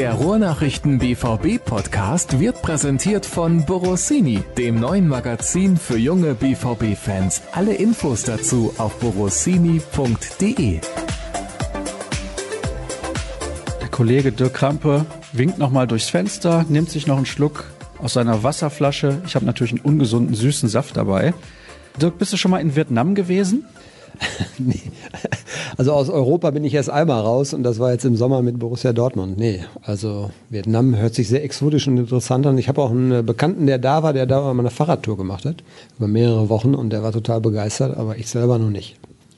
Der Ruhrnachrichten BVB Podcast wird präsentiert von Borossini, dem neuen Magazin für junge BVB Fans. Alle Infos dazu auf borossini.de. Der Kollege Dirk Krampe winkt nochmal durchs Fenster, nimmt sich noch einen Schluck aus seiner Wasserflasche. Ich habe natürlich einen ungesunden süßen Saft dabei. Dirk, bist du schon mal in Vietnam gewesen? nee. Also aus Europa bin ich erst einmal raus und das war jetzt im Sommer mit Borussia Dortmund. Nee, also Vietnam hört sich sehr exotisch und interessant an. Ich habe auch einen Bekannten, der da war, der da mal eine Fahrradtour gemacht hat, über mehrere Wochen und der war total begeistert, aber ich selber noch nicht.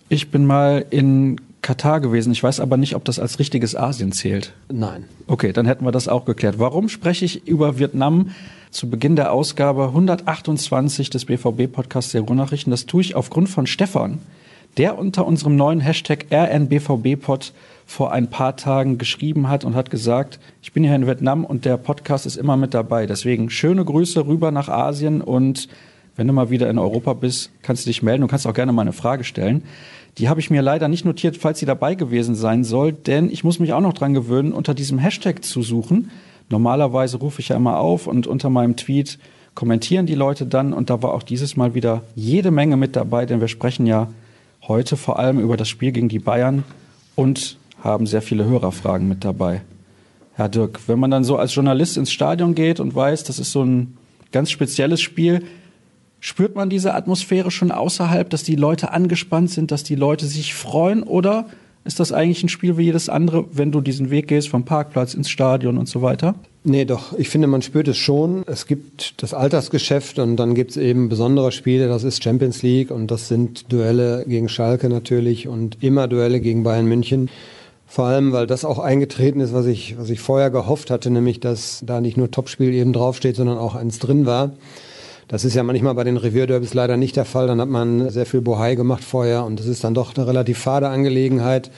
Ich bin mal in Katar gewesen. Ich weiß aber nicht, ob das als richtiges Asien zählt. Nein. Okay, dann hätten wir das auch geklärt. Warum spreche ich über Vietnam zu Beginn der Ausgabe 128 des BVB-Podcasts der Ruhrnachrichten? Das tue ich aufgrund von Stefan, der unter unserem neuen Hashtag RNBVB-Pod vor ein paar Tagen geschrieben hat und hat gesagt, ich bin hier in Vietnam und der Podcast ist immer mit dabei. Deswegen schöne Grüße rüber nach Asien und wenn du mal wieder in Europa bist, kannst du dich melden und kannst auch gerne mal eine Frage stellen. Die habe ich mir leider nicht notiert, falls sie dabei gewesen sein soll, denn ich muss mich auch noch dran gewöhnen, unter diesem Hashtag zu suchen. Normalerweise rufe ich ja immer auf und unter meinem Tweet kommentieren die Leute dann und da war auch dieses Mal wieder jede Menge mit dabei, denn wir sprechen ja heute vor allem über das Spiel gegen die Bayern und haben sehr viele Hörerfragen mit dabei. Herr Dirk, wenn man dann so als Journalist ins Stadion geht und weiß, das ist so ein ganz spezielles Spiel, spürt man diese Atmosphäre schon außerhalb, dass die Leute angespannt sind, dass die Leute sich freuen oder ist das eigentlich ein Spiel wie jedes andere, wenn du diesen Weg gehst vom Parkplatz ins Stadion und so weiter? Nee, doch. Ich finde, man spürt es schon. Es gibt das Altersgeschäft und dann gibt es eben besondere Spiele. Das ist Champions League und das sind Duelle gegen Schalke natürlich und immer Duelle gegen Bayern München. Vor allem, weil das auch eingetreten ist, was ich, was ich vorher gehofft hatte, nämlich, dass da nicht nur Topspiel eben draufsteht, sondern auch eins drin war. Das ist ja manchmal bei den Revierderbys leider nicht der Fall. Dann hat man sehr viel Bohai gemacht vorher und das ist dann doch eine relativ fade Angelegenheit.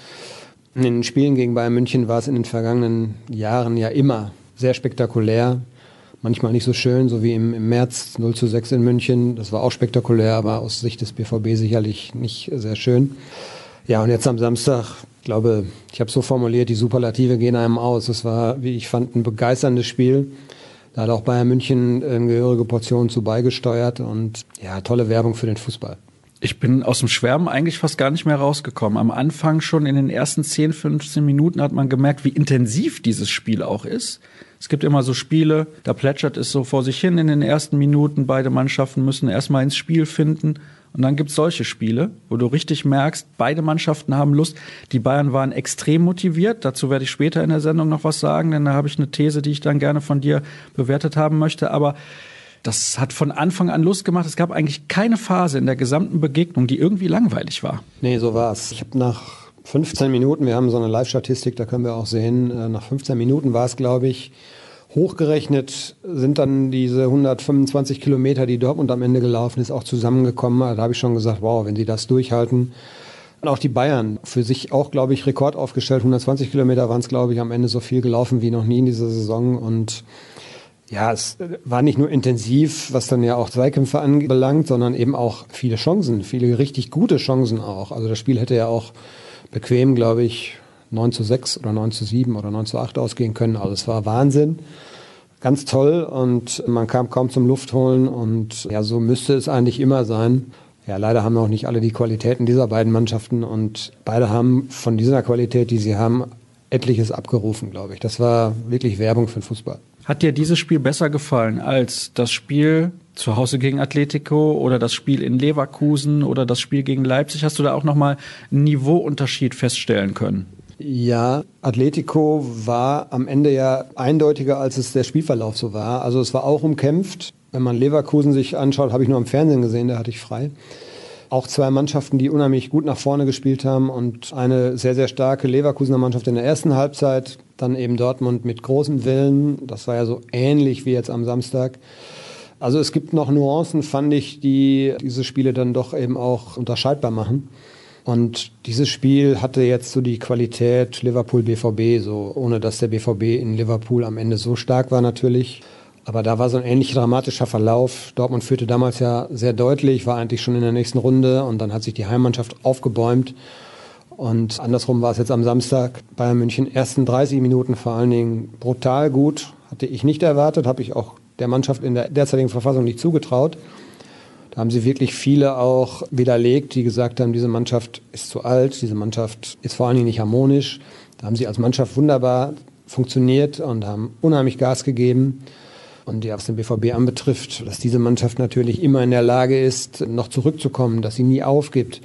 In den Spielen gegen Bayern München war es in den vergangenen Jahren ja immer sehr spektakulär. Manchmal nicht so schön, so wie im, im März 0 zu 6 in München. Das war auch spektakulär, aber aus Sicht des BVB sicherlich nicht sehr schön. Ja, und jetzt am Samstag, ich glaube, ich habe so formuliert, die Superlative gehen einem aus. Es war, wie ich fand, ein begeisterndes Spiel. Da hat auch Bayern München eine gehörige Portion zu beigesteuert und ja, tolle Werbung für den Fußball. Ich bin aus dem Schwärmen eigentlich fast gar nicht mehr rausgekommen. Am Anfang schon in den ersten 10, 15 Minuten hat man gemerkt, wie intensiv dieses Spiel auch ist. Es gibt immer so Spiele, da plätschert es so vor sich hin in den ersten Minuten. Beide Mannschaften müssen erstmal ins Spiel finden. Und dann gibt's solche Spiele, wo du richtig merkst, beide Mannschaften haben Lust. Die Bayern waren extrem motiviert. Dazu werde ich später in der Sendung noch was sagen, denn da habe ich eine These, die ich dann gerne von dir bewertet haben möchte. Aber das hat von Anfang an Lust gemacht. Es gab eigentlich keine Phase in der gesamten Begegnung, die irgendwie langweilig war. Nee, so war's. Ich habe nach 15 Minuten, wir haben so eine Live-Statistik, da können wir auch sehen, äh, nach 15 Minuten war es, glaube ich, Hochgerechnet sind dann diese 125 Kilometer, die Dortmund am Ende gelaufen ist, auch zusammengekommen. Da habe ich schon gesagt, wow, wenn sie das durchhalten. Und auch die Bayern für sich auch, glaube ich, Rekord aufgestellt. 120 Kilometer waren es, glaube ich, am Ende so viel gelaufen wie noch nie in dieser Saison. Und ja, es war nicht nur intensiv, was dann ja auch Zweikämpfe anbelangt, sondern eben auch viele Chancen, viele richtig gute Chancen auch. Also das Spiel hätte ja auch bequem, glaube ich, 9 zu 6 oder 9 zu 7 oder 9 zu 8 ausgehen können. Also es war Wahnsinn. Ganz toll und man kam kaum zum Luftholen und ja, so müsste es eigentlich immer sein. Ja, leider haben auch nicht alle die Qualitäten dieser beiden Mannschaften und beide haben von dieser Qualität, die sie haben, etliches abgerufen, glaube ich. Das war wirklich Werbung für den Fußball. Hat dir dieses Spiel besser gefallen als das Spiel zu Hause gegen Atletico oder das Spiel in Leverkusen oder das Spiel gegen Leipzig? Hast du da auch nochmal einen Niveauunterschied feststellen können? Ja, Atletico war am Ende ja eindeutiger, als es der Spielverlauf so war. Also es war auch umkämpft. Wenn man Leverkusen sich anschaut, habe ich nur am Fernsehen gesehen, da hatte ich frei. Auch zwei Mannschaften, die unheimlich gut nach vorne gespielt haben und eine sehr, sehr starke Leverkusener Mannschaft in der ersten Halbzeit, dann eben Dortmund mit großen Willen. Das war ja so ähnlich wie jetzt am Samstag. Also es gibt noch Nuancen, fand ich, die diese Spiele dann doch eben auch unterscheidbar machen. Und dieses Spiel hatte jetzt so die Qualität Liverpool-BVB, so ohne dass der BVB in Liverpool am Ende so stark war natürlich. Aber da war so ein ähnlich dramatischer Verlauf. Dortmund führte damals ja sehr deutlich, war eigentlich schon in der nächsten Runde und dann hat sich die Heimmannschaft aufgebäumt. Und andersrum war es jetzt am Samstag Bayern München ersten 30 Minuten vor allen Dingen brutal gut. Hatte ich nicht erwartet, habe ich auch der Mannschaft in der derzeitigen Verfassung nicht zugetraut. Da haben sie wirklich viele auch widerlegt, die gesagt haben, diese Mannschaft ist zu alt, diese Mannschaft ist vor allen Dingen nicht harmonisch. Da haben sie als Mannschaft wunderbar funktioniert und haben unheimlich Gas gegeben. Und was den BVB anbetrifft, dass diese Mannschaft natürlich immer in der Lage ist, noch zurückzukommen, dass sie nie aufgibt.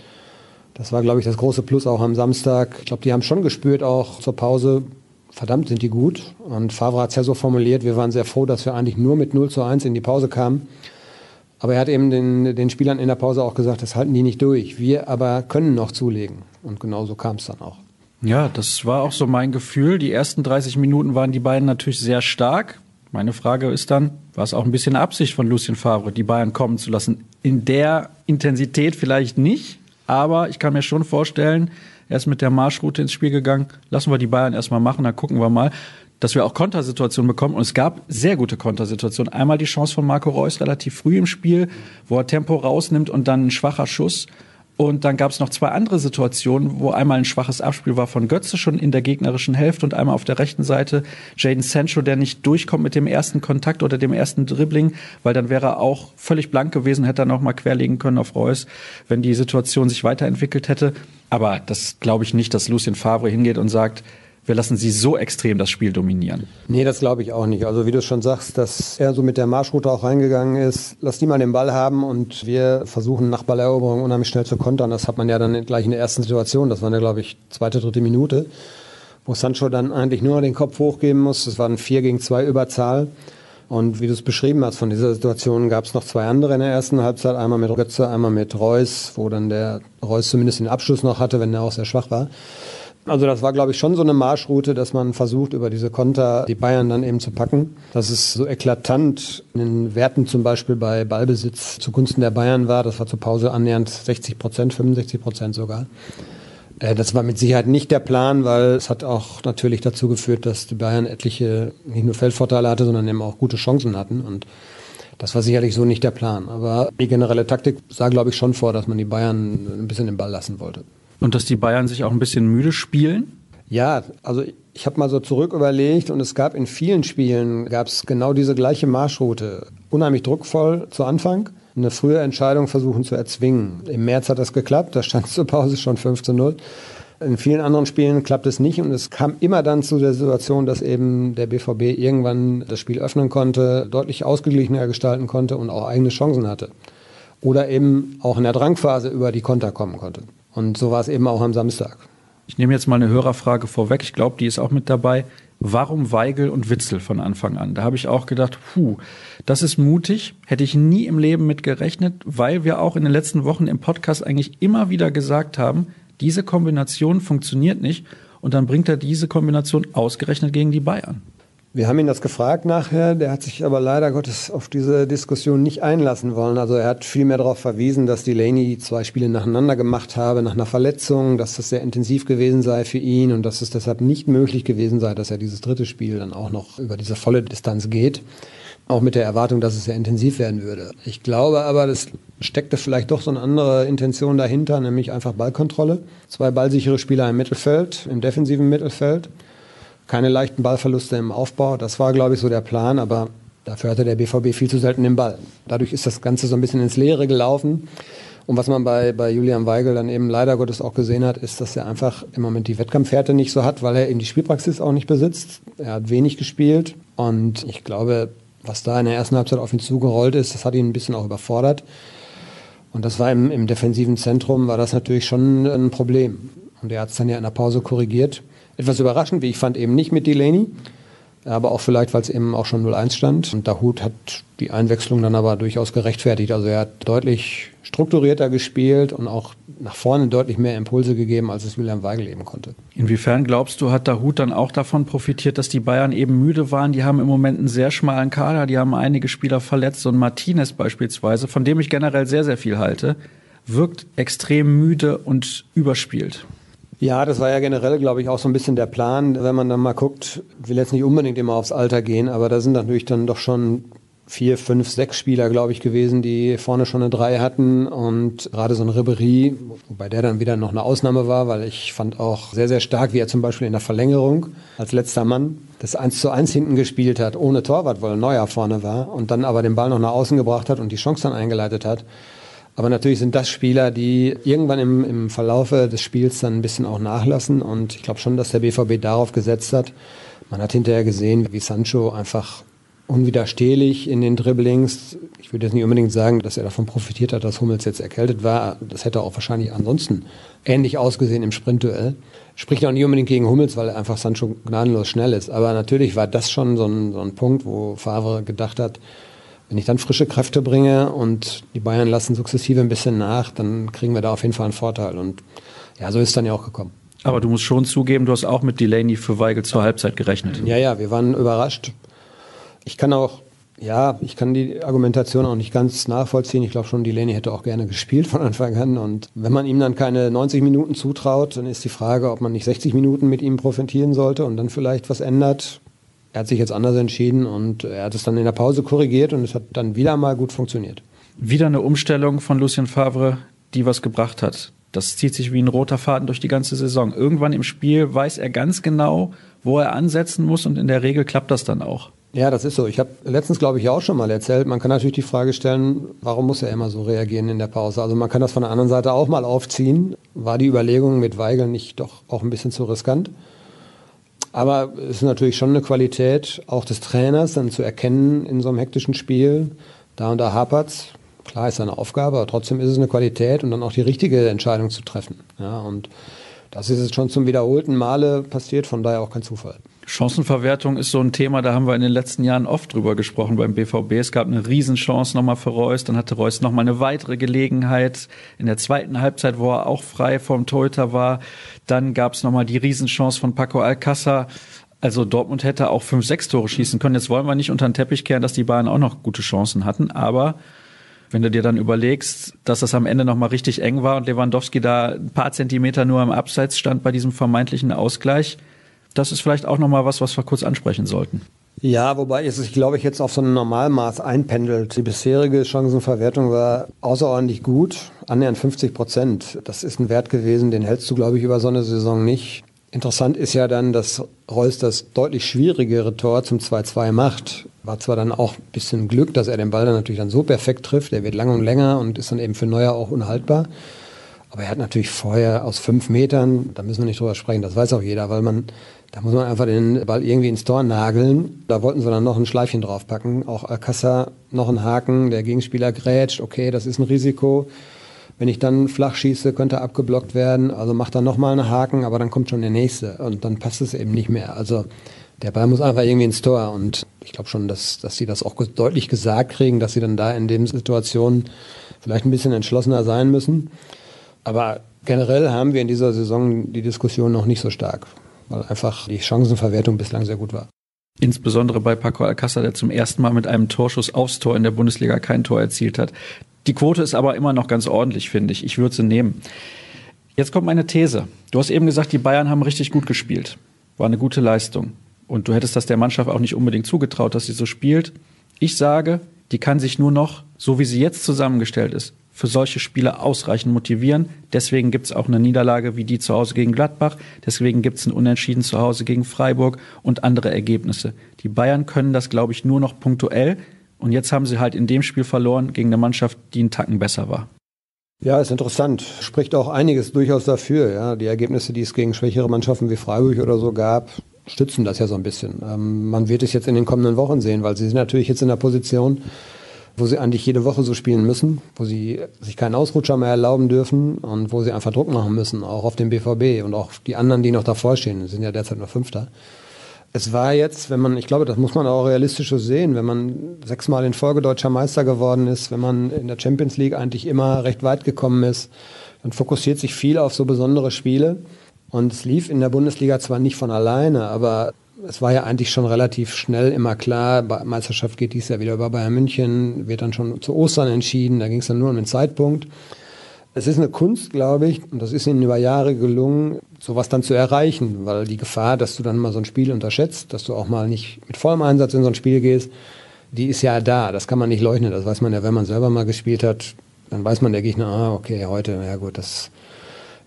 Das war, glaube ich, das große Plus auch am Samstag. Ich glaube, die haben schon gespürt, auch zur Pause, verdammt sind die gut. Und Favre hat es ja so formuliert, wir waren sehr froh, dass wir eigentlich nur mit 0 zu 1 in die Pause kamen. Aber er hat eben den, den Spielern in der Pause auch gesagt, das halten die nicht durch. Wir aber können noch zulegen. Und genau so kam es dann auch. Ja, das war auch so mein Gefühl. Die ersten 30 Minuten waren die beiden natürlich sehr stark. Meine Frage ist dann, war es auch ein bisschen Absicht von Lucien Favre, die Bayern kommen zu lassen? In der Intensität vielleicht nicht, aber ich kann mir schon vorstellen, er ist mit der Marschroute ins Spiel gegangen. Lassen wir die Bayern erstmal machen, dann gucken wir mal, dass wir auch Kontersituationen bekommen. Und es gab sehr gute Kontersituationen. Einmal die Chance von Marco Reus relativ früh im Spiel, wo er Tempo rausnimmt und dann ein schwacher Schuss. Und dann gab es noch zwei andere Situationen, wo einmal ein schwaches Abspiel war von Götze schon in der gegnerischen Hälfte und einmal auf der rechten Seite Jaden Sancho, der nicht durchkommt mit dem ersten Kontakt oder dem ersten Dribbling, weil dann wäre er auch völlig blank gewesen, hätte er noch mal querlegen können auf Reus, wenn die Situation sich weiterentwickelt hätte. Aber das glaube ich nicht, dass Lucien Favre hingeht und sagt, wir lassen sie so extrem das Spiel dominieren. Nee, das glaube ich auch nicht. Also wie du schon sagst, dass er so mit der Marschroute auch reingegangen ist, lass die mal den Ball haben und wir versuchen nach Balleroberung unheimlich schnell zu kontern. Das hat man ja dann gleich in der ersten Situation, das war ja glaube ich zweite, dritte Minute, wo Sancho dann eigentlich nur den Kopf hochgeben muss. Das waren vier gegen zwei Überzahl. Und wie du es beschrieben hast, von dieser Situation gab es noch zwei andere in der ersten Halbzeit. Einmal mit Götze, einmal mit Reus, wo dann der Reus zumindest den Abschluss noch hatte, wenn er auch sehr schwach war. Also das war, glaube ich, schon so eine Marschroute, dass man versucht, über diese Konter die Bayern dann eben zu packen. Dass es so eklatant in den Werten zum Beispiel bei Ballbesitz zugunsten der Bayern war. Das war zur Pause annähernd 60 Prozent, 65 Prozent sogar. Äh, das war mit Sicherheit nicht der Plan, weil es hat auch natürlich dazu geführt, dass die Bayern etliche nicht nur Feldvorteile hatte, sondern eben auch gute Chancen hatten. Und das war sicherlich so nicht der Plan. Aber die generelle Taktik sah, glaube ich, schon vor, dass man die Bayern ein bisschen den Ball lassen wollte. Und dass die Bayern sich auch ein bisschen müde spielen? Ja, also ich habe mal so zurück überlegt und es gab in vielen Spielen gab es genau diese gleiche Marschroute. Unheimlich druckvoll zu Anfang, eine frühe Entscheidung versuchen zu erzwingen. Im März hat das geklappt, da stand zur Pause schon 5 zu 0. In vielen anderen Spielen klappt es nicht und es kam immer dann zu der Situation, dass eben der BVB irgendwann das Spiel öffnen konnte, deutlich ausgeglichener gestalten konnte und auch eigene Chancen hatte. Oder eben auch in der Drangphase über die Konter kommen konnte. Und so war es eben auch am Samstag. Ich nehme jetzt mal eine Hörerfrage vorweg. Ich glaube, die ist auch mit dabei. Warum Weigel und Witzel von Anfang an? Da habe ich auch gedacht, puh, das ist mutig. Hätte ich nie im Leben mit gerechnet, weil wir auch in den letzten Wochen im Podcast eigentlich immer wieder gesagt haben, diese Kombination funktioniert nicht. Und dann bringt er diese Kombination ausgerechnet gegen die Bayern. Wir haben ihn das gefragt nachher, der hat sich aber leider Gottes auf diese Diskussion nicht einlassen wollen. Also er hat vielmehr darauf verwiesen, dass Delaney zwei Spiele nacheinander gemacht habe nach einer Verletzung, dass das sehr intensiv gewesen sei für ihn und dass es deshalb nicht möglich gewesen sei, dass er dieses dritte Spiel dann auch noch über diese volle Distanz geht. Auch mit der Erwartung, dass es sehr intensiv werden würde. Ich glaube aber, das steckte vielleicht doch so eine andere Intention dahinter, nämlich einfach Ballkontrolle. Zwei ballsichere Spieler im Mittelfeld, im defensiven Mittelfeld keine leichten Ballverluste im Aufbau. Das war, glaube ich, so der Plan, aber dafür hatte der BVB viel zu selten den Ball. Dadurch ist das Ganze so ein bisschen ins Leere gelaufen. Und was man bei, bei Julian Weigel dann eben leider Gottes auch gesehen hat, ist, dass er einfach im Moment die Wettkampfhärte nicht so hat, weil er eben die Spielpraxis auch nicht besitzt. Er hat wenig gespielt und ich glaube, was da in der ersten Halbzeit auf ihn zugerollt ist, das hat ihn ein bisschen auch überfordert. Und das war im, im defensiven Zentrum, war das natürlich schon ein Problem. Und er hat es dann ja in der Pause korrigiert. Etwas überraschend, wie ich fand, eben nicht mit Delaney. Aber auch vielleicht, weil es eben auch schon 0-1 stand. Und Dahut hat die Einwechslung dann aber durchaus gerechtfertigt. Also er hat deutlich strukturierter gespielt und auch nach vorne deutlich mehr Impulse gegeben, als es William Weigel eben konnte. Inwiefern glaubst du, hat Dahut dann auch davon profitiert, dass die Bayern eben müde waren? Die haben im Moment einen sehr schmalen Kader, die haben einige Spieler verletzt. Und Martinez beispielsweise, von dem ich generell sehr, sehr viel halte, wirkt extrem müde und überspielt. Ja, das war ja generell, glaube ich, auch so ein bisschen der Plan. Wenn man dann mal guckt, will jetzt nicht unbedingt immer aufs Alter gehen, aber da sind natürlich dann doch schon vier, fünf, sechs Spieler, glaube ich, gewesen, die vorne schon eine Drei hatten und gerade so ein Ribery, wobei der dann wieder noch eine Ausnahme war, weil ich fand auch sehr, sehr stark, wie er zum Beispiel in der Verlängerung als letzter Mann das 1 zu 1 hinten gespielt hat, ohne Torwart, weil Neuer vorne war und dann aber den Ball noch nach außen gebracht hat und die Chance dann eingeleitet hat. Aber natürlich sind das Spieler, die irgendwann im, im Verlaufe des Spiels dann ein bisschen auch nachlassen und ich glaube schon, dass der BVB darauf gesetzt hat. Man hat hinterher gesehen, wie Sancho einfach unwiderstehlich in den Dribblings. Ich würde jetzt nicht unbedingt sagen, dass er davon profitiert hat, dass Hummels jetzt erkältet war. Das hätte auch wahrscheinlich ansonsten ähnlich ausgesehen im Sprintduell. Spricht auch nicht unbedingt gegen Hummels, weil einfach Sancho gnadenlos schnell ist. Aber natürlich war das schon so ein, so ein Punkt, wo Favre gedacht hat, wenn ich dann frische Kräfte bringe und die Bayern lassen sukzessive ein bisschen nach, dann kriegen wir da auf jeden Fall einen Vorteil. Und ja, so ist es dann ja auch gekommen. Aber du musst schon zugeben, du hast auch mit Delaney für Weigel zur Halbzeit gerechnet. Ja, ja, wir waren überrascht. Ich kann auch, ja, ich kann die Argumentation auch nicht ganz nachvollziehen. Ich glaube schon, Delaney hätte auch gerne gespielt von Anfang an. Und wenn man ihm dann keine 90 Minuten zutraut, dann ist die Frage, ob man nicht 60 Minuten mit ihm profitieren sollte und dann vielleicht was ändert. Er hat sich jetzt anders entschieden und er hat es dann in der Pause korrigiert und es hat dann wieder mal gut funktioniert. Wieder eine Umstellung von Lucien Favre, die was gebracht hat. Das zieht sich wie ein roter Faden durch die ganze Saison. Irgendwann im Spiel weiß er ganz genau, wo er ansetzen muss und in der Regel klappt das dann auch. Ja, das ist so. Ich habe letztens, glaube ich, auch schon mal erzählt, man kann natürlich die Frage stellen, warum muss er immer so reagieren in der Pause? Also man kann das von der anderen Seite auch mal aufziehen. War die Überlegung mit Weigel nicht doch auch ein bisschen zu riskant? Aber es ist natürlich schon eine Qualität auch des Trainers, dann zu erkennen in so einem hektischen Spiel, da und da hapert's. Klar ist eine Aufgabe, aber trotzdem ist es eine Qualität und dann auch die richtige Entscheidung zu treffen. Ja, und das ist jetzt schon zum wiederholten Male passiert, von daher auch kein Zufall. Chancenverwertung ist so ein Thema, da haben wir in den letzten Jahren oft drüber gesprochen beim BVB. Es gab eine Riesenchance nochmal für Reus, dann hatte Reus nochmal eine weitere Gelegenheit in der zweiten Halbzeit, wo er auch frei vom Torhüter war. Dann gab es nochmal die Riesenchance von Paco Alcázar. Also Dortmund hätte auch fünf, sechs Tore schießen können. Jetzt wollen wir nicht unter den Teppich kehren, dass die Bayern auch noch gute Chancen hatten, aber wenn du dir dann überlegst, dass das am Ende nochmal richtig eng war und Lewandowski da ein paar Zentimeter nur am Abseits stand bei diesem vermeintlichen Ausgleich, das ist vielleicht auch nochmal was, was wir kurz ansprechen sollten. Ja, wobei es sich, glaube ich, jetzt auf so ein Normalmaß einpendelt. Die bisherige Chancenverwertung war außerordentlich gut, annähernd 50 Prozent. Das ist ein Wert gewesen, den hältst du, glaube ich, über so eine Saison nicht. Interessant ist ja dann, dass Reus das deutlich schwierigere Tor zum 2-2 macht. War zwar dann auch ein bisschen Glück, dass er den Ball dann natürlich dann so perfekt trifft. Er wird lang und länger und ist dann eben für Neuer auch unhaltbar. Aber er hat natürlich vorher aus fünf Metern, da müssen wir nicht drüber sprechen, das weiß auch jeder, weil man da muss man einfach den Ball irgendwie ins Tor nageln. Da wollten sie dann noch ein Schleifchen draufpacken. Auch Alcassa noch ein Haken, der Gegenspieler grätscht. Okay, das ist ein Risiko. Wenn ich dann flach schieße, könnte er abgeblockt werden. Also macht er nochmal einen Haken, aber dann kommt schon der nächste. Und dann passt es eben nicht mehr. Also der Ball muss einfach irgendwie ins Tor. Und ich glaube schon, dass, dass sie das auch deutlich gesagt kriegen, dass sie dann da in den Situationen vielleicht ein bisschen entschlossener sein müssen. Aber generell haben wir in dieser Saison die Diskussion noch nicht so stark weil einfach die Chancenverwertung bislang sehr gut war. Insbesondere bei Paco Alcázar, der zum ersten Mal mit einem Torschuss aufs Tor in der Bundesliga kein Tor erzielt hat. Die Quote ist aber immer noch ganz ordentlich, finde ich. Ich würde sie nehmen. Jetzt kommt meine These. Du hast eben gesagt, die Bayern haben richtig gut gespielt. War eine gute Leistung. Und du hättest das der Mannschaft auch nicht unbedingt zugetraut, dass sie so spielt. Ich sage, die kann sich nur noch, so wie sie jetzt zusammengestellt ist, für solche Spiele ausreichend motivieren. Deswegen gibt es auch eine Niederlage wie die zu Hause gegen Gladbach. Deswegen gibt es ein Unentschieden zu Hause gegen Freiburg und andere Ergebnisse. Die Bayern können das, glaube ich, nur noch punktuell. Und jetzt haben sie halt in dem Spiel verloren gegen eine Mannschaft, die einen Tacken besser war. Ja, ist interessant. Spricht auch einiges durchaus dafür. Ja. Die Ergebnisse, die es gegen schwächere Mannschaften wie Freiburg oder so gab, stützen das ja so ein bisschen. Ähm, man wird es jetzt in den kommenden Wochen sehen, weil sie sind natürlich jetzt in der Position, wo sie eigentlich jede Woche so spielen müssen, wo sie sich keinen Ausrutscher mehr erlauben dürfen und wo sie einfach Druck machen müssen, auch auf den BVB und auch die anderen, die noch davor stehen, sind ja derzeit nur Fünfter. Es war jetzt, wenn man, ich glaube, das muss man auch realistisch sehen, wenn man sechsmal in Folge deutscher Meister geworden ist, wenn man in der Champions League eigentlich immer recht weit gekommen ist, dann fokussiert sich viel auf so besondere Spiele. Und es lief in der Bundesliga zwar nicht von alleine, aber es war ja eigentlich schon relativ schnell immer klar, Meisterschaft geht dies Jahr wieder über Bayern München, wird dann schon zu Ostern entschieden, da ging es dann nur um den Zeitpunkt. Es ist eine Kunst, glaube ich, und das ist ihnen über Jahre gelungen, sowas dann zu erreichen, weil die Gefahr, dass du dann mal so ein Spiel unterschätzt, dass du auch mal nicht mit vollem Einsatz in so ein Spiel gehst, die ist ja da, das kann man nicht leugnen, das weiß man ja, wenn man selber mal gespielt hat, dann weiß man der Gegner, ah, okay, heute, ja gut, das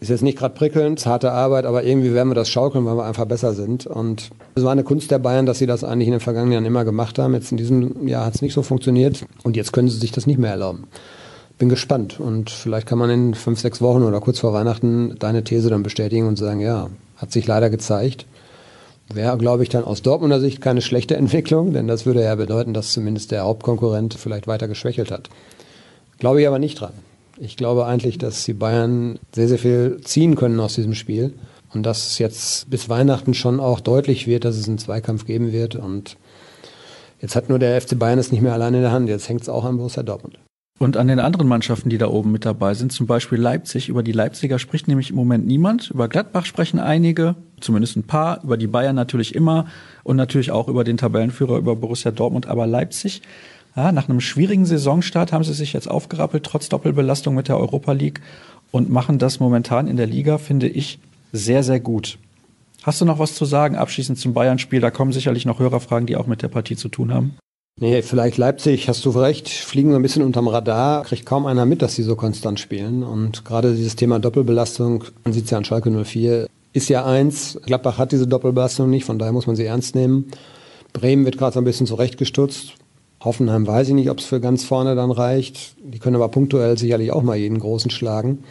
ist jetzt nicht gerade prickelnd, harte Arbeit, aber irgendwie werden wir das schaukeln, weil wir einfach besser sind. Und es war eine Kunst der Bayern, dass sie das eigentlich in den vergangenen Jahren immer gemacht haben. Jetzt in diesem Jahr hat es nicht so funktioniert und jetzt können sie sich das nicht mehr erlauben. Bin gespannt und vielleicht kann man in fünf, sechs Wochen oder kurz vor Weihnachten deine These dann bestätigen und sagen, ja, hat sich leider gezeigt. Wäre, glaube ich, dann aus Dortmunder Sicht keine schlechte Entwicklung, denn das würde ja bedeuten, dass zumindest der Hauptkonkurrent vielleicht weiter geschwächelt hat. Glaube ich aber nicht dran. Ich glaube eigentlich, dass die Bayern sehr, sehr viel ziehen können aus diesem Spiel. Und dass es jetzt bis Weihnachten schon auch deutlich wird, dass es einen Zweikampf geben wird. Und jetzt hat nur der FC Bayern es nicht mehr allein in der Hand. Jetzt hängt es auch an Borussia Dortmund. Und an den anderen Mannschaften, die da oben mit dabei sind, zum Beispiel Leipzig. Über die Leipziger spricht nämlich im Moment niemand. Über Gladbach sprechen einige, zumindest ein paar. Über die Bayern natürlich immer. Und natürlich auch über den Tabellenführer, über Borussia Dortmund. Aber Leipzig ja, nach einem schwierigen Saisonstart haben sie sich jetzt aufgerappelt, trotz Doppelbelastung mit der Europa League und machen das momentan in der Liga, finde ich, sehr, sehr gut. Hast du noch was zu sagen abschließend zum Bayern-Spiel? Da kommen sicherlich noch Hörerfragen, die auch mit der Partie zu tun haben. Nee, vielleicht Leipzig, hast du recht, fliegen so ein bisschen unterm Radar, kriegt kaum einer mit, dass sie so konstant spielen. Und gerade dieses Thema Doppelbelastung, man sieht es ja an Schalke 04, ist ja eins. Gladbach hat diese Doppelbelastung nicht, von daher muss man sie ernst nehmen. Bremen wird gerade so ein bisschen zurechtgestutzt. Hoffenheim weiß ich nicht, ob es für ganz vorne dann reicht. Die können aber punktuell sicherlich auch mal jeden Großen schlagen.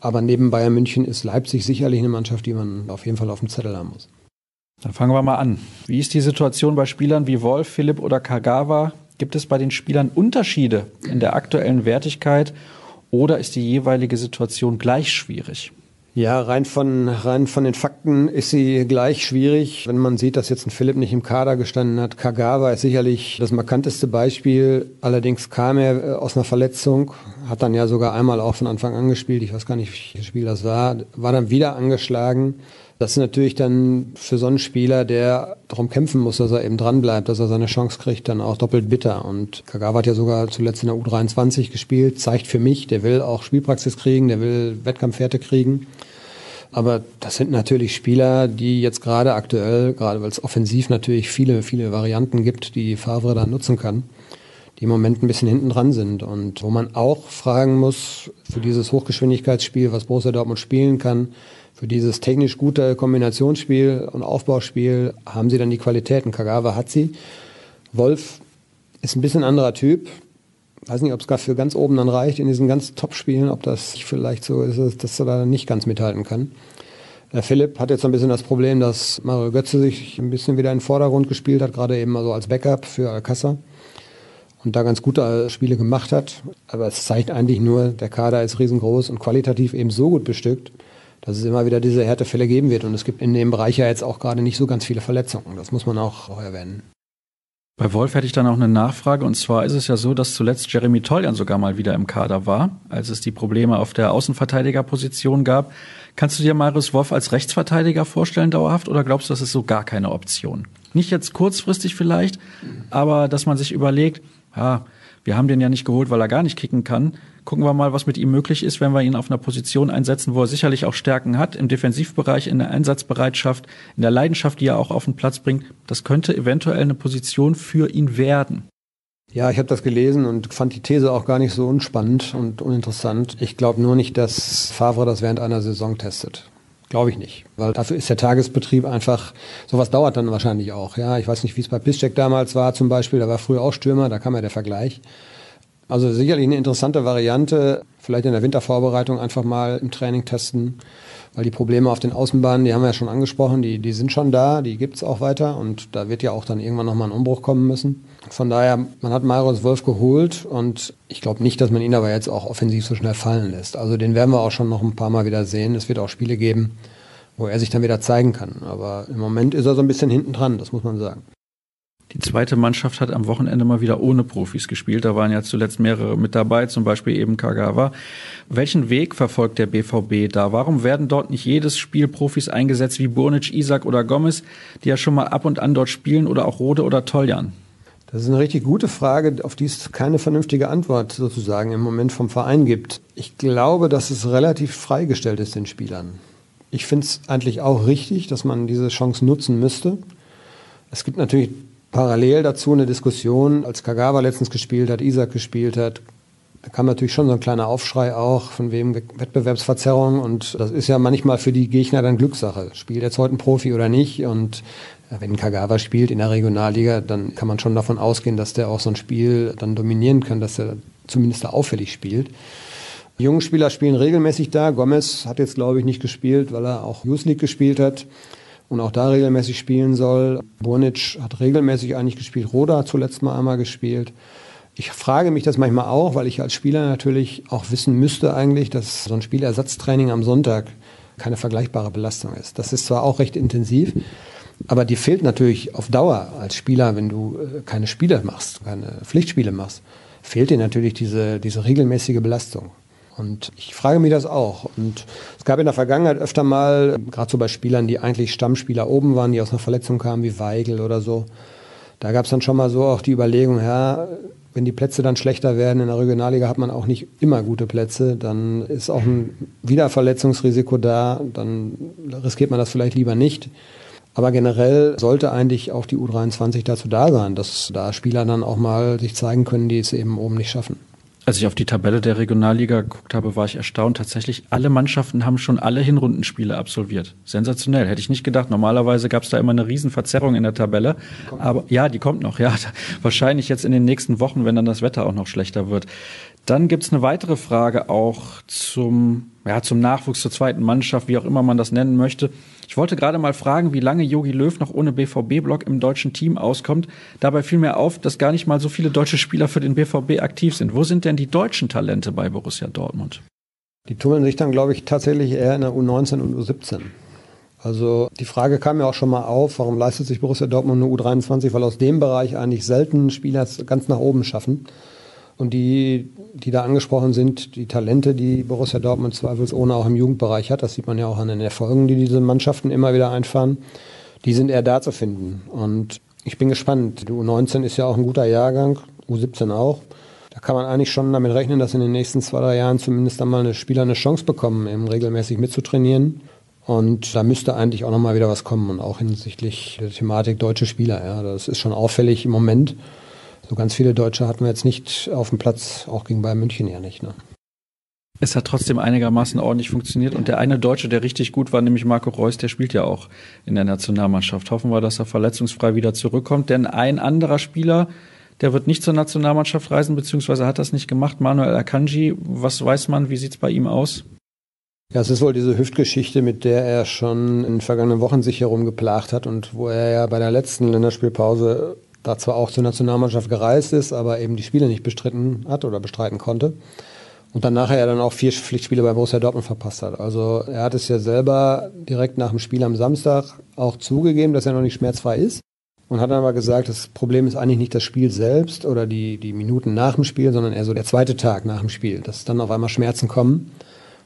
Aber neben Bayern München ist Leipzig sicherlich eine Mannschaft, die man auf jeden Fall auf dem Zettel haben muss. Dann fangen wir mal an. Wie ist die Situation bei Spielern wie Wolf, Philipp oder Kagawa? Gibt es bei den Spielern Unterschiede in der aktuellen Wertigkeit oder ist die jeweilige Situation gleich schwierig? Ja, rein von, rein von den Fakten ist sie gleich schwierig. Wenn man sieht, dass jetzt ein Philipp nicht im Kader gestanden hat. Kagawa ist sicherlich das markanteste Beispiel. Allerdings kam er äh, aus einer Verletzung, hat dann ja sogar einmal auch von Anfang an gespielt. Ich weiß gar nicht, welches Spiel das war. War dann wieder angeschlagen. Das ist natürlich dann für so einen Spieler, der darum kämpfen muss, dass er eben dranbleibt, dass er seine Chance kriegt, dann auch doppelt bitter. Und Kagawa hat ja sogar zuletzt in der U23 gespielt, zeigt für mich, der will auch Spielpraxis kriegen, der will Wettkampfwerte kriegen. Aber das sind natürlich Spieler, die jetzt gerade aktuell, gerade weil es offensiv natürlich viele, viele Varianten gibt, die Favre da nutzen kann, die im Moment ein bisschen hinten dran sind. Und wo man auch fragen muss, für dieses Hochgeschwindigkeitsspiel, was Borussia Dortmund spielen kann, für dieses technisch gute Kombinationsspiel und Aufbauspiel haben sie dann die Qualitäten. Kagawa hat sie. Wolf ist ein bisschen anderer Typ. Weiß nicht, ob es gar für ganz oben dann reicht in diesen ganz Top-Spielen, ob das vielleicht so ist, dass er da nicht ganz mithalten kann. Der Philipp hat jetzt ein bisschen das Problem, dass Mario Götze sich ein bisschen wieder in den Vordergrund gespielt hat, gerade eben also als Backup für Alcázar und da ganz gute Spiele gemacht hat. Aber es zeigt eigentlich nur, der Kader ist riesengroß und qualitativ eben so gut bestückt, dass es immer wieder diese Härtefälle geben wird. Und es gibt in dem Bereich ja jetzt auch gerade nicht so ganz viele Verletzungen. Das muss man auch, erwähnen. Bei Wolf hätte ich dann auch eine Nachfrage. Und zwar ist es ja so, dass zuletzt Jeremy Toljan sogar mal wieder im Kader war, als es die Probleme auf der Außenverteidigerposition gab. Kannst du dir Marius Wolf als Rechtsverteidiger vorstellen dauerhaft oder glaubst du, das ist so gar keine Option? Nicht jetzt kurzfristig vielleicht, aber dass man sich überlegt, ja, wir haben den ja nicht geholt, weil er gar nicht kicken kann. Gucken wir mal, was mit ihm möglich ist, wenn wir ihn auf einer Position einsetzen, wo er sicherlich auch Stärken hat, im Defensivbereich, in der Einsatzbereitschaft, in der Leidenschaft, die er auch auf den Platz bringt. Das könnte eventuell eine Position für ihn werden. Ja, ich habe das gelesen und fand die These auch gar nicht so unspannend und uninteressant. Ich glaube nur nicht, dass Favre das während einer Saison testet. Glaube ich nicht. Weil dafür ist der Tagesbetrieb einfach, sowas dauert dann wahrscheinlich auch. Ja, ich weiß nicht, wie es bei Piszczek damals war zum Beispiel, da war früher auch Stürmer, da kam ja der Vergleich. Also sicherlich eine interessante Variante, vielleicht in der Wintervorbereitung einfach mal im Training testen, weil die Probleme auf den Außenbahnen, die haben wir ja schon angesprochen, die, die sind schon da, die gibt es auch weiter und da wird ja auch dann irgendwann nochmal ein Umbruch kommen müssen. Von daher, man hat Marius Wolf geholt und ich glaube nicht, dass man ihn aber jetzt auch offensiv so schnell fallen lässt. Also den werden wir auch schon noch ein paar Mal wieder sehen. Es wird auch Spiele geben, wo er sich dann wieder zeigen kann. Aber im Moment ist er so ein bisschen hinten dran, das muss man sagen. Die zweite Mannschaft hat am Wochenende mal wieder ohne Profis gespielt. Da waren ja zuletzt mehrere mit dabei, zum Beispiel eben Kagawa. Welchen Weg verfolgt der BVB da? Warum werden dort nicht jedes Spiel Profis eingesetzt wie Burnic, Isaac oder Gomez, die ja schon mal ab und an dort spielen oder auch Rode oder Toljan? Das ist eine richtig gute Frage, auf die es keine vernünftige Antwort sozusagen im Moment vom Verein gibt. Ich glaube, dass es relativ freigestellt ist den Spielern. Ich finde es eigentlich auch richtig, dass man diese Chance nutzen müsste. Es gibt natürlich parallel dazu eine Diskussion, als Kagawa letztens gespielt hat, Isaac gespielt hat, da kam natürlich schon so ein kleiner Aufschrei auch, von wem Wettbewerbsverzerrung. Und das ist ja manchmal für die Gegner dann Glückssache. Spielt jetzt heute ein Profi oder nicht? Und wenn Kagawa spielt in der Regionalliga, dann kann man schon davon ausgehen, dass der auch so ein Spiel dann dominieren kann, dass er zumindest da auffällig spielt. Die Spieler spielen regelmäßig da. Gomez hat jetzt, glaube ich, nicht gespielt, weil er auch Youth League gespielt hat und auch da regelmäßig spielen soll. Burnic hat regelmäßig eigentlich gespielt. Roda zuletzt mal einmal gespielt. Ich frage mich das manchmal auch, weil ich als Spieler natürlich auch wissen müsste eigentlich, dass so ein Spielersatztraining am Sonntag keine vergleichbare Belastung ist. Das ist zwar auch recht intensiv, aber die fehlt natürlich auf Dauer als Spieler, wenn du äh, keine Spiele machst, keine Pflichtspiele machst, fehlt dir natürlich diese, diese regelmäßige Belastung. Und ich frage mich das auch. Und es gab in der Vergangenheit öfter mal, gerade so bei Spielern, die eigentlich Stammspieler oben waren, die aus einer Verletzung kamen, wie Weigel oder so, da gab es dann schon mal so auch die Überlegung, ja, wenn die Plätze dann schlechter werden, in der Regionalliga hat man auch nicht immer gute Plätze, dann ist auch ein Wiederverletzungsrisiko da, dann riskiert man das vielleicht lieber nicht. Aber generell sollte eigentlich auch die U23 dazu da sein, dass da Spieler dann auch mal sich zeigen können, die es eben oben nicht schaffen. Als ich auf die Tabelle der Regionalliga geguckt habe, war ich erstaunt. Tatsächlich, alle Mannschaften haben schon alle Hinrundenspiele absolviert. Sensationell. Hätte ich nicht gedacht. Normalerweise gab es da immer eine Riesenverzerrung in der Tabelle. Aber ja, die kommt noch. Ja, wahrscheinlich jetzt in den nächsten Wochen, wenn dann das Wetter auch noch schlechter wird. Dann gibt's eine weitere Frage auch zum, ja, zum Nachwuchs zur zweiten Mannschaft, wie auch immer man das nennen möchte. Ich wollte gerade mal fragen, wie lange Jogi Löw noch ohne BVB-Block im deutschen Team auskommt. Dabei fiel mir auf, dass gar nicht mal so viele deutsche Spieler für den BVB aktiv sind. Wo sind denn die deutschen Talente bei Borussia Dortmund? Die tummeln sich dann, glaube ich, tatsächlich eher in der U19 und U17. Also die Frage kam ja auch schon mal auf, warum leistet sich Borussia Dortmund eine U23, weil aus dem Bereich eigentlich selten Spieler ganz nach oben schaffen. Und die, die da angesprochen sind, die Talente, die Borussia Dortmund zweifelsohne auch im Jugendbereich hat, das sieht man ja auch an den Erfolgen, die diese Mannschaften immer wieder einfahren, die sind eher da zu finden. Und ich bin gespannt. Die U19 ist ja auch ein guter Jahrgang, U17 auch. Da kann man eigentlich schon damit rechnen, dass in den nächsten zwei, drei Jahren zumindest einmal eine Spieler eine Chance bekommen, eben regelmäßig mitzutrainieren. Und da müsste eigentlich auch nochmal wieder was kommen und auch hinsichtlich der Thematik deutsche Spieler. Ja, das ist schon auffällig im Moment. So ganz viele Deutsche hatten wir jetzt nicht auf dem Platz, auch gegen Bayern München ja nicht. Ne? Es hat trotzdem einigermaßen ordentlich funktioniert. Und der eine Deutsche, der richtig gut war, nämlich Marco Reus, der spielt ja auch in der Nationalmannschaft. Hoffen wir, dass er verletzungsfrei wieder zurückkommt. Denn ein anderer Spieler, der wird nicht zur Nationalmannschaft reisen, beziehungsweise hat das nicht gemacht. Manuel Akanji, was weiß man, wie sieht's bei ihm aus? Ja, es ist wohl diese Hüftgeschichte, mit der er schon in den vergangenen Wochen sich herumgeplagt hat und wo er ja bei der letzten Länderspielpause da zwar auch zur Nationalmannschaft gereist ist, aber eben die Spiele nicht bestritten hat oder bestreiten konnte. Und dann nachher ja dann auch vier Pflichtspiele bei Borussia Dortmund verpasst hat. Also er hat es ja selber direkt nach dem Spiel am Samstag auch zugegeben, dass er noch nicht schmerzfrei ist. Und hat dann aber gesagt, das Problem ist eigentlich nicht das Spiel selbst oder die, die Minuten nach dem Spiel, sondern eher so der zweite Tag nach dem Spiel, dass dann auf einmal Schmerzen kommen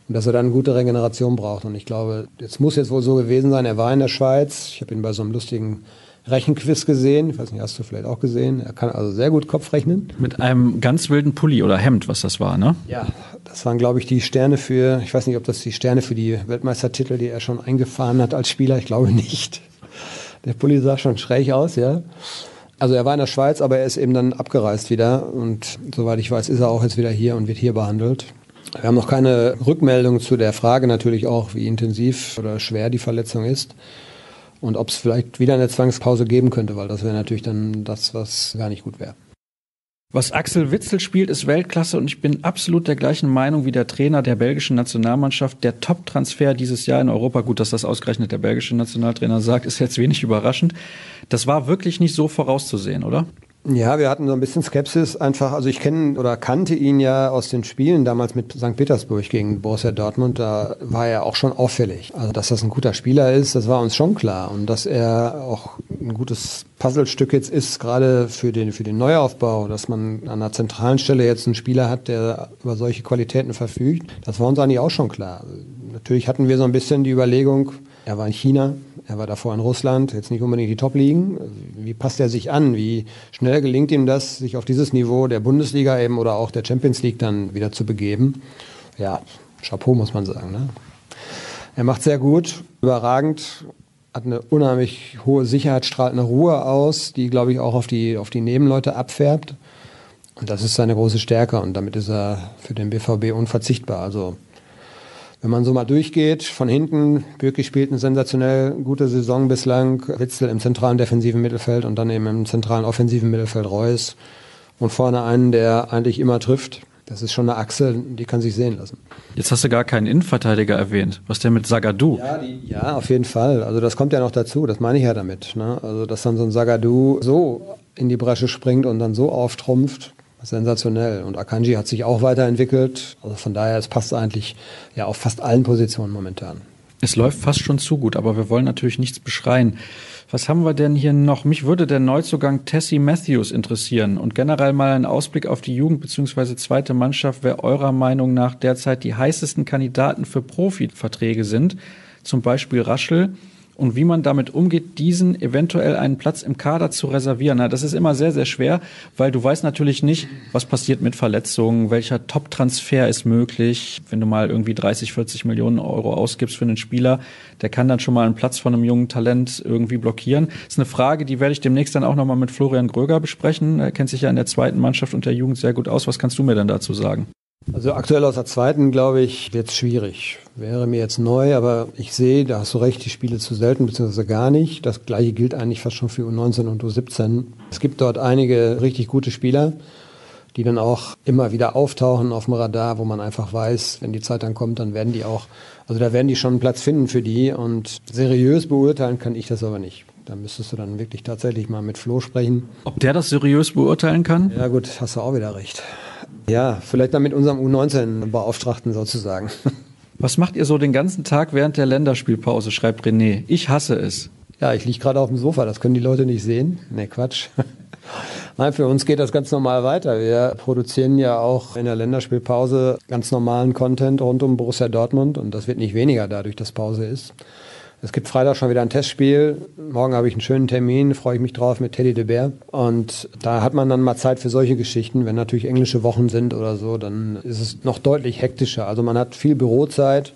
und dass er dann gute Regeneration braucht. Und ich glaube, jetzt muss jetzt wohl so gewesen sein, er war in der Schweiz. Ich habe ihn bei so einem lustigen Rechenquiz gesehen. Ich weiß nicht, hast du vielleicht auch gesehen. Er kann also sehr gut Kopf rechnen. Mit einem ganz wilden Pulli oder Hemd, was das war, ne? Ja, das waren, glaube ich, die Sterne für, ich weiß nicht, ob das die Sterne für die Weltmeistertitel, die er schon eingefahren hat als Spieler. Ich glaube nicht. Der Pulli sah schon schräg aus, ja. Also er war in der Schweiz, aber er ist eben dann abgereist wieder. Und soweit ich weiß, ist er auch jetzt wieder hier und wird hier behandelt. Wir haben noch keine Rückmeldung zu der Frage natürlich auch, wie intensiv oder schwer die Verletzung ist und ob es vielleicht wieder eine Zwangspause geben könnte, weil das wäre natürlich dann das, was gar nicht gut wäre. Was Axel Witzel spielt, ist Weltklasse und ich bin absolut der gleichen Meinung wie der Trainer der belgischen Nationalmannschaft. Der Top-Transfer dieses Jahr in Europa, gut, dass das ausgerechnet der belgische Nationaltrainer sagt, ist jetzt wenig überraschend. Das war wirklich nicht so vorauszusehen, oder? Ja, wir hatten so ein bisschen Skepsis einfach. Also ich kenne oder kannte ihn ja aus den Spielen damals mit St. Petersburg gegen Borussia Dortmund. Da war er auch schon auffällig. Also dass das ein guter Spieler ist, das war uns schon klar. Und dass er auch ein gutes Puzzlestück jetzt ist, gerade für den, für den Neuaufbau, dass man an einer zentralen Stelle jetzt einen Spieler hat, der über solche Qualitäten verfügt, das war uns eigentlich auch schon klar. Natürlich hatten wir so ein bisschen die Überlegung, er war in China, er war davor in Russland, jetzt nicht unbedingt die Top-Ligen. Wie passt er sich an? Wie schnell gelingt ihm das, sich auf dieses Niveau der Bundesliga eben oder auch der Champions League dann wieder zu begeben? Ja, Chapeau muss man sagen. Ne? Er macht sehr gut, überragend, hat eine unheimlich hohe Sicherheit, strahlt eine Ruhe aus, die, glaube ich, auch auf die, auf die Nebenleute abfärbt. Und das ist seine große Stärke und damit ist er für den BVB unverzichtbar. Also wenn man so mal durchgeht, von hinten, Bürki spielt eine sensationell gute Saison bislang, Witzel im zentralen defensiven Mittelfeld und dann eben im zentralen offensiven Mittelfeld Reus und vorne einen, der eigentlich immer trifft. Das ist schon eine Achse, die kann sich sehen lassen. Jetzt hast du gar keinen Innenverteidiger erwähnt. Was der mit Sagadou? Ja, die, ja, auf jeden Fall. Also das kommt ja noch dazu. Das meine ich ja damit. Ne? Also dass dann so ein Sagadou so in die Bresche springt und dann so auftrumpft, sensationell. Und Akanji hat sich auch weiterentwickelt. Also von daher, es passt eigentlich ja auf fast allen Positionen momentan. Es läuft fast schon zu gut, aber wir wollen natürlich nichts beschreien. Was haben wir denn hier noch? Mich würde der Neuzugang Tessie Matthews interessieren und generell mal ein Ausblick auf die Jugend- bzw. zweite Mannschaft, wer eurer Meinung nach derzeit die heißesten Kandidaten für Profiverträge sind. Zum Beispiel Raschel und wie man damit umgeht, diesen eventuell einen Platz im Kader zu reservieren. Na, das ist immer sehr, sehr schwer, weil du weißt natürlich nicht, was passiert mit Verletzungen, welcher Top-Transfer ist möglich. Wenn du mal irgendwie 30, 40 Millionen Euro ausgibst für einen Spieler, der kann dann schon mal einen Platz von einem jungen Talent irgendwie blockieren. Das ist eine Frage, die werde ich demnächst dann auch nochmal mit Florian Gröger besprechen. Er kennt sich ja in der zweiten Mannschaft und der Jugend sehr gut aus. Was kannst du mir denn dazu sagen? Also aktuell aus der zweiten, glaube ich, wird es schwierig. Wäre mir jetzt neu, aber ich sehe, da hast du recht, die Spiele zu selten bzw. gar nicht. Das gleiche gilt eigentlich fast schon für U19 und U17. Es gibt dort einige richtig gute Spieler, die dann auch immer wieder auftauchen auf dem Radar, wo man einfach weiß, wenn die Zeit dann kommt, dann werden die auch, also da werden die schon einen Platz finden für die und seriös beurteilen kann ich das aber nicht. Da müsstest du dann wirklich tatsächlich mal mit Flo sprechen. Ob der das seriös beurteilen kann? Ja gut, hast du auch wieder recht. Ja, vielleicht dann mit unserem U19-Beauftragten sozusagen. Was macht ihr so den ganzen Tag während der Länderspielpause, schreibt René. Ich hasse es. Ja, ich liege gerade auf dem Sofa, das können die Leute nicht sehen. Nee, Quatsch. Nein, für uns geht das ganz normal weiter. Wir produzieren ja auch in der Länderspielpause ganz normalen Content rund um Borussia Dortmund und das wird nicht weniger dadurch, dass Pause ist. Es gibt Freitag schon wieder ein Testspiel. Morgen habe ich einen schönen Termin, freue ich mich drauf mit Teddy de Beer. Und da hat man dann mal Zeit für solche Geschichten. Wenn natürlich englische Wochen sind oder so, dann ist es noch deutlich hektischer. Also man hat viel Bürozeit,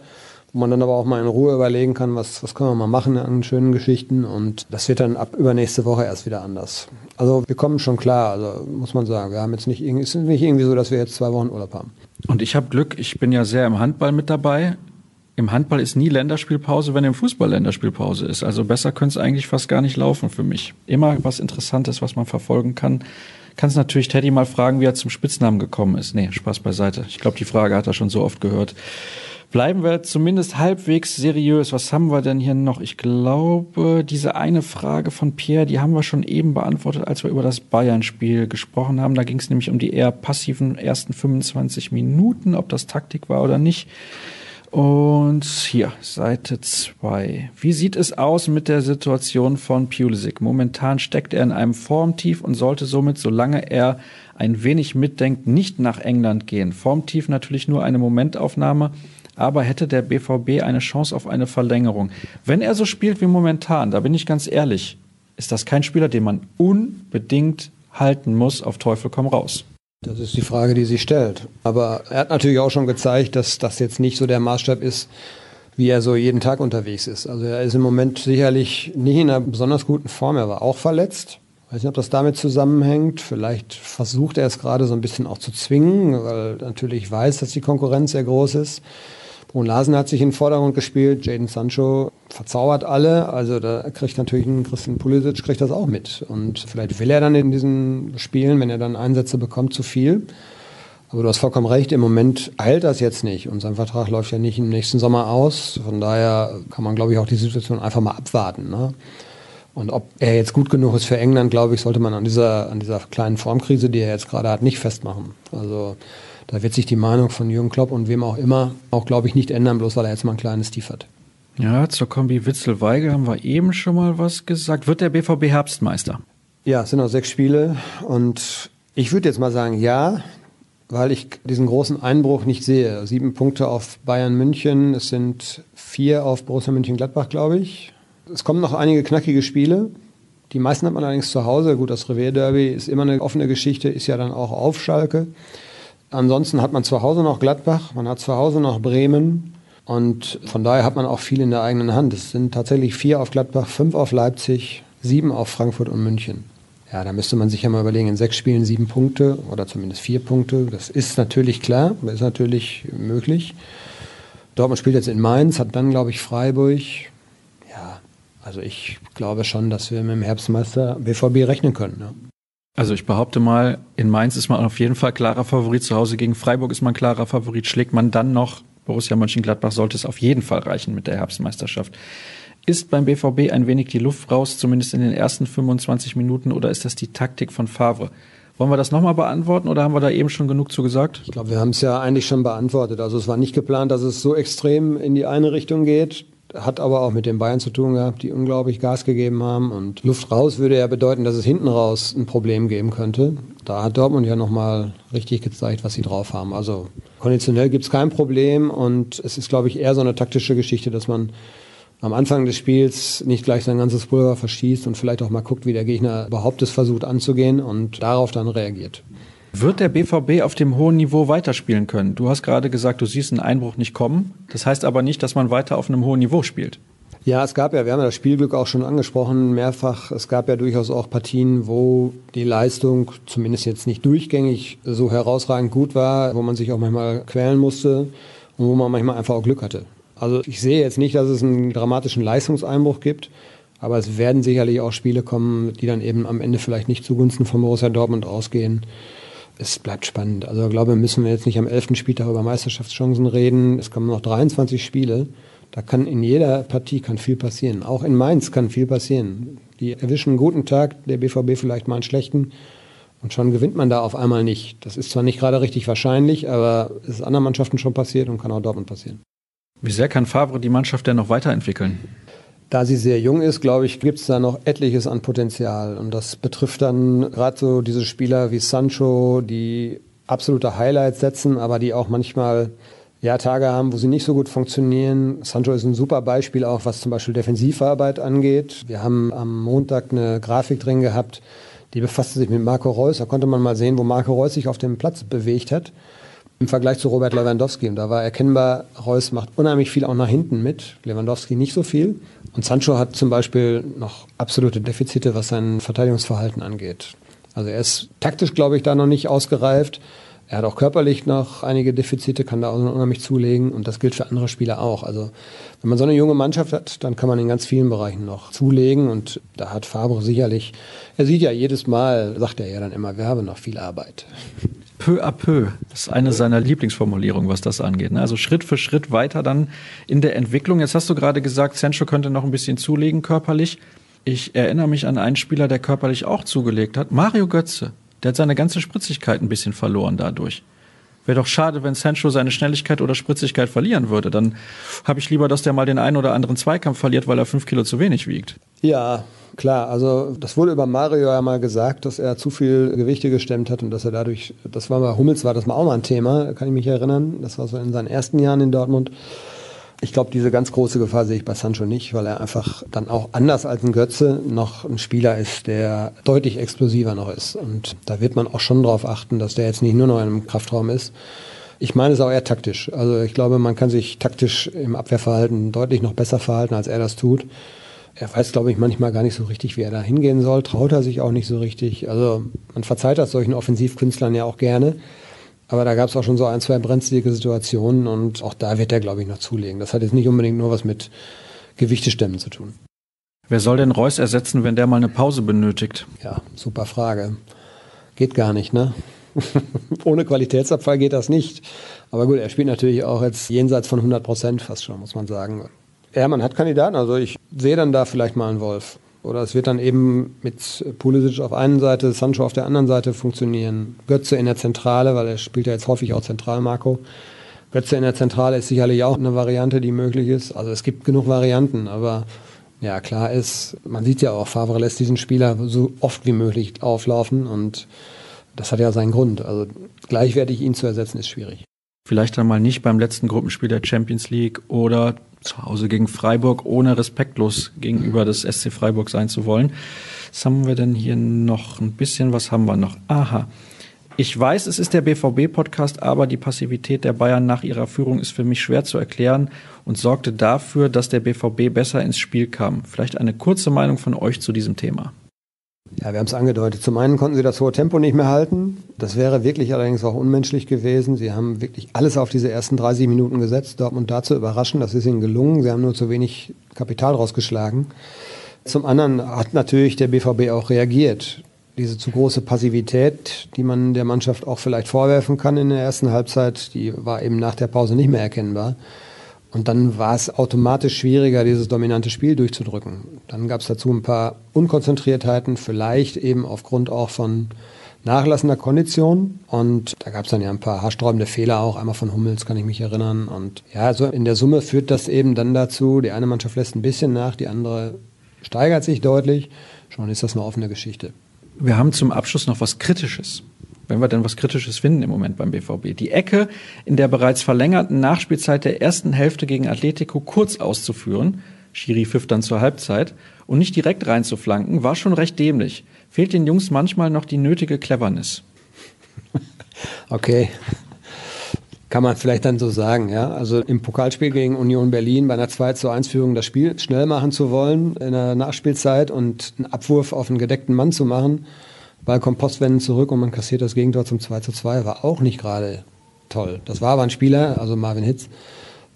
wo man dann aber auch mal in Ruhe überlegen kann, was, was können wir mal machen an schönen Geschichten. Und das wird dann ab übernächste Woche erst wieder anders. Also wir kommen schon klar, also muss man sagen. Wir haben jetzt nicht, es ist nicht irgendwie so, dass wir jetzt zwei Wochen Urlaub haben. Und ich habe Glück, ich bin ja sehr im Handball mit dabei im Handball ist nie Länderspielpause, wenn im Fußball Länderspielpause ist. Also besser könnte es eigentlich fast gar nicht laufen für mich. Immer was Interessantes, was man verfolgen kann. Kannst natürlich Teddy mal fragen, wie er zum Spitznamen gekommen ist. Nee, Spaß beiseite. Ich glaube, die Frage hat er schon so oft gehört. Bleiben wir zumindest halbwegs seriös. Was haben wir denn hier noch? Ich glaube, diese eine Frage von Pierre, die haben wir schon eben beantwortet, als wir über das Bayern-Spiel gesprochen haben. Da ging es nämlich um die eher passiven ersten 25 Minuten, ob das Taktik war oder nicht. Und hier, Seite 2. Wie sieht es aus mit der Situation von Pulisic? Momentan steckt er in einem Formtief und sollte somit, solange er ein wenig mitdenkt, nicht nach England gehen. Formtief natürlich nur eine Momentaufnahme, aber hätte der BVB eine Chance auf eine Verlängerung. Wenn er so spielt wie momentan, da bin ich ganz ehrlich, ist das kein Spieler, den man unbedingt halten muss, auf Teufel komm raus. Das ist die Frage, die sich stellt. Aber er hat natürlich auch schon gezeigt, dass das jetzt nicht so der Maßstab ist, wie er so jeden Tag unterwegs ist. Also er ist im Moment sicherlich nicht in einer besonders guten Form. Er war auch verletzt. Ich weiß nicht, ob das damit zusammenhängt. Vielleicht versucht er es gerade so ein bisschen auch zu zwingen, weil er natürlich weiß, dass die Konkurrenz sehr groß ist. Brun Larsen hat sich in den Vordergrund gespielt, Jaden Sancho verzaubert alle, also da kriegt natürlich ein Christian Pulisic kriegt das auch mit und vielleicht will er dann in diesen Spielen, wenn er dann Einsätze bekommt, zu viel. Aber du hast vollkommen recht, im Moment eilt das jetzt nicht und sein Vertrag läuft ja nicht im nächsten Sommer aus. Von daher kann man, glaube ich, auch die Situation einfach mal abwarten. Ne? Und ob er jetzt gut genug ist für England, glaube ich, sollte man an dieser, an dieser kleinen Formkrise, die er jetzt gerade hat, nicht festmachen. Also da wird sich die Meinung von Jürgen Klopp und wem auch immer auch, glaube ich, nicht ändern, bloß weil er jetzt mal ein kleines Tief hat. Ja, zur Kombi Witzel-Weigel haben wir eben schon mal was gesagt. Wird der BVB Herbstmeister? Ja, es sind noch sechs Spiele und ich würde jetzt mal sagen, ja, weil ich diesen großen Einbruch nicht sehe. Sieben Punkte auf Bayern München, es sind vier auf Borussia München-Gladbach, glaube ich. Es kommen noch einige knackige Spiele. Die meisten hat man allerdings zu Hause. Gut, das Revier-Derby ist immer eine offene Geschichte, ist ja dann auch auf Schalke. Ansonsten hat man zu Hause noch Gladbach, man hat zu Hause noch Bremen, Und von daher hat man auch viel in der eigenen Hand. Es sind tatsächlich vier auf Gladbach, fünf auf Leipzig, sieben auf Frankfurt und München. Ja, da müsste man sich ja mal überlegen, in sechs Spielen sieben Punkte oder zumindest vier Punkte. Das ist natürlich klar, ist natürlich möglich. Dortmund spielt jetzt in Mainz, hat dann, glaube ich, Freiburg. Ja, also ich glaube schon, dass wir mit dem Herbstmeister BVB rechnen können. Ja. Also ich behaupte mal, in Mainz ist man auf jeden Fall klarer Favorit. Zu Hause gegen Freiburg ist man klarer Favorit. Schlägt man dann noch Borussia Mönchengladbach, sollte es auf jeden Fall reichen mit der Herbstmeisterschaft. Ist beim BVB ein wenig die Luft raus, zumindest in den ersten 25 Minuten, oder ist das die Taktik von Favre? Wollen wir das nochmal beantworten oder haben wir da eben schon genug zu gesagt? Ich glaube, wir haben es ja eigentlich schon beantwortet. Also es war nicht geplant, dass es so extrem in die eine Richtung geht. Hat aber auch mit den Bayern zu tun gehabt, die unglaublich Gas gegeben haben. Und Luft raus würde ja bedeuten, dass es hinten raus ein Problem geben könnte. Da hat Dortmund ja nochmal richtig gezeigt, was sie drauf haben. Also konditionell gibt es kein Problem und es ist, glaube ich, eher so eine taktische Geschichte, dass man am Anfang des Spiels nicht gleich sein ganzes Pulver verschießt und vielleicht auch mal guckt, wie der Gegner überhaupt es versucht anzugehen und darauf dann reagiert. Wird der BVB auf dem hohen Niveau weiterspielen können? Du hast gerade gesagt, du siehst einen Einbruch nicht kommen. Das heißt aber nicht, dass man weiter auf einem hohen Niveau spielt. Ja, es gab ja, wir haben ja das Spielglück auch schon angesprochen, mehrfach. Es gab ja durchaus auch Partien, wo die Leistung zumindest jetzt nicht durchgängig so herausragend gut war, wo man sich auch manchmal quälen musste und wo man manchmal einfach auch Glück hatte. Also ich sehe jetzt nicht, dass es einen dramatischen Leistungseinbruch gibt, aber es werden sicherlich auch Spiele kommen, die dann eben am Ende vielleicht nicht zugunsten von Borussia Dortmund ausgehen. Es bleibt spannend. Also ich glaube, müssen wir jetzt nicht am 11. Spieltag über Meisterschaftschancen reden. Es kommen noch 23 Spiele. Da kann in jeder Partie kann viel passieren. Auch in Mainz kann viel passieren. Die erwischen einen guten Tag, der BVB vielleicht mal einen schlechten. Und schon gewinnt man da auf einmal nicht. Das ist zwar nicht gerade richtig wahrscheinlich, aber es ist anderen Mannschaften schon passiert und kann auch Dortmund passieren. Wie sehr kann Favre die Mannschaft denn noch weiterentwickeln? Da sie sehr jung ist, glaube ich, gibt es da noch etliches an Potenzial. Und das betrifft dann gerade so diese Spieler wie Sancho, die absolute Highlights setzen, aber die auch manchmal ja, Tage haben, wo sie nicht so gut funktionieren. Sancho ist ein super Beispiel auch, was zum Beispiel Defensivarbeit angeht. Wir haben am Montag eine Grafik drin gehabt, die befasste sich mit Marco Reus. Da konnte man mal sehen, wo Marco Reus sich auf dem Platz bewegt hat im Vergleich zu Robert Lewandowski. Und da war erkennbar, Reus macht unheimlich viel auch nach hinten mit, Lewandowski nicht so viel. Und Sancho hat zum Beispiel noch absolute Defizite, was sein Verteidigungsverhalten angeht. Also er ist taktisch, glaube ich, da noch nicht ausgereift. Er hat auch körperlich noch einige Defizite, kann da auch unheimlich zulegen und das gilt für andere Spieler auch. Also wenn man so eine junge Mannschaft hat, dann kann man in ganz vielen Bereichen noch zulegen und da hat Fabre sicherlich, er sieht ja jedes Mal, sagt er ja dann immer, wir haben noch viel Arbeit peu à peu. Das ist eine seiner Lieblingsformulierungen, was das angeht. Ne? Also Schritt für Schritt weiter dann in der Entwicklung. Jetzt hast du gerade gesagt, Sancho könnte noch ein bisschen zulegen körperlich. Ich erinnere mich an einen Spieler, der körperlich auch zugelegt hat. Mario Götze. Der hat seine ganze Spritzigkeit ein bisschen verloren dadurch. Wäre doch schade, wenn Sancho seine Schnelligkeit oder Spritzigkeit verlieren würde. Dann habe ich lieber, dass der mal den einen oder anderen Zweikampf verliert, weil er fünf Kilo zu wenig wiegt. Ja, klar. Also das wurde über Mario ja mal gesagt, dass er zu viel Gewichte gestemmt hat und dass er dadurch, das war bei Hummels war das mal auch mal ein Thema, kann ich mich erinnern. Das war so in seinen ersten Jahren in Dortmund. Ich glaube, diese ganz große Gefahr sehe ich bei Sancho nicht, weil er einfach dann auch anders als ein Götze noch ein Spieler ist, der deutlich explosiver noch ist. Und da wird man auch schon darauf achten, dass der jetzt nicht nur noch in einem Kraftraum ist. Ich meine es auch eher taktisch. Also ich glaube, man kann sich taktisch im Abwehrverhalten deutlich noch besser verhalten, als er das tut. Er weiß, glaube ich, manchmal gar nicht so richtig, wie er da hingehen soll, traut er sich auch nicht so richtig. Also man verzeiht das solchen Offensivkünstlern ja auch gerne. Aber da gab es auch schon so ein, zwei brenzlige Situationen und auch da wird er, glaube ich, noch zulegen. Das hat jetzt nicht unbedingt nur was mit Gewichtestemmen zu tun. Wer soll denn Reus ersetzen, wenn der mal eine Pause benötigt? Ja, super Frage. Geht gar nicht, ne? Ohne Qualitätsabfall geht das nicht. Aber gut, er spielt natürlich auch jetzt jenseits von 100 Prozent fast schon, muss man sagen. Ja, man hat Kandidaten. Also ich sehe dann da vielleicht mal einen Wolf. Oder es wird dann eben mit Pulisic auf einer Seite, Sancho auf der anderen Seite funktionieren. Götze in der Zentrale, weil er spielt ja jetzt häufig auch zentral, Marco. Götze in der Zentrale ist sicherlich auch eine Variante, die möglich ist. Also es gibt genug Varianten, aber ja, klar ist, man sieht ja auch, Favre lässt diesen Spieler so oft wie möglich auflaufen und das hat ja seinen Grund. Also gleichwertig ihn zu ersetzen ist schwierig. Vielleicht dann mal nicht beim letzten Gruppenspiel der Champions League oder zu Hause gegen Freiburg, ohne respektlos gegenüber des SC Freiburg sein zu wollen. Was haben wir denn hier noch ein bisschen? Was haben wir noch? Aha. Ich weiß, es ist der BVB-Podcast, aber die Passivität der Bayern nach ihrer Führung ist für mich schwer zu erklären und sorgte dafür, dass der BVB besser ins Spiel kam. Vielleicht eine kurze Meinung von euch zu diesem Thema. Ja, wir haben es angedeutet. Zum einen konnten sie das hohe Tempo nicht mehr halten. Das wäre wirklich allerdings auch unmenschlich gewesen. Sie haben wirklich alles auf diese ersten 30 Minuten gesetzt, Dortmund da zu überraschen. Das ist ihnen gelungen. Sie haben nur zu wenig Kapital rausgeschlagen. Zum anderen hat natürlich der BVB auch reagiert. Diese zu große Passivität, die man der Mannschaft auch vielleicht vorwerfen kann in der ersten Halbzeit, die war eben nach der Pause nicht mehr erkennbar. Und dann war es automatisch schwieriger, dieses dominante Spiel durchzudrücken. Dann gab es dazu ein paar Unkonzentriertheiten, vielleicht eben aufgrund auch von nachlassender Kondition. Und da gab es dann ja ein paar haarsträubende Fehler auch, einmal von Hummels kann ich mich erinnern. Und ja, also in der Summe führt das eben dann dazu, die eine Mannschaft lässt ein bisschen nach, die andere steigert sich deutlich. Schon ist das eine offene Geschichte. Wir haben zum Abschluss noch was Kritisches wenn wir denn was Kritisches finden im Moment beim BVB. Die Ecke in der bereits verlängerten Nachspielzeit der ersten Hälfte gegen Atletico kurz auszuführen, Schiri pfiff dann zur Halbzeit, und nicht direkt reinzuflanken, war schon recht dämlich. Fehlt den Jungs manchmal noch die nötige Cleverness. Okay. Kann man vielleicht dann so sagen, ja. Also im Pokalspiel gegen Union Berlin bei einer 2 zu 1 Führung das Spiel schnell machen zu wollen in der Nachspielzeit und einen Abwurf auf einen gedeckten Mann zu machen, Ball kommt postwendend zurück und man kassiert das Gegentor zum 2 zu 2, war auch nicht gerade toll. Das war aber ein Spieler, also Marvin Hitz,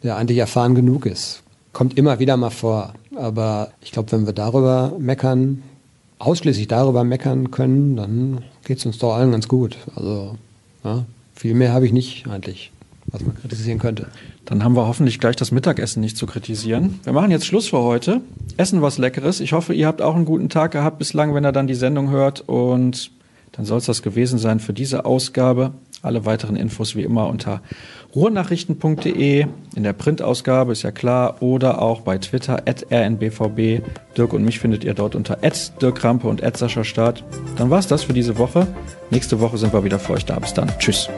der eigentlich erfahren genug ist. Kommt immer wieder mal vor. Aber ich glaube, wenn wir darüber meckern, ausschließlich darüber meckern können, dann geht es uns doch allen ganz gut. Also ja, viel mehr habe ich nicht eigentlich was man kritisieren könnte. Dann haben wir hoffentlich gleich das Mittagessen nicht zu kritisieren. Wir machen jetzt Schluss für heute. Essen was Leckeres. Ich hoffe, ihr habt auch einen guten Tag gehabt bislang, wenn ihr dann die Sendung hört. Und dann soll es das gewesen sein für diese Ausgabe. Alle weiteren Infos wie immer unter ruhrnachrichten.de in der Printausgabe, ist ja klar, oder auch bei Twitter at rnbvb. Dirk und mich findet ihr dort unter at Dirk Rampe und at Sascha Staat. Dann war's das für diese Woche. Nächste Woche sind wir wieder für euch da. Bis dann. Tschüss.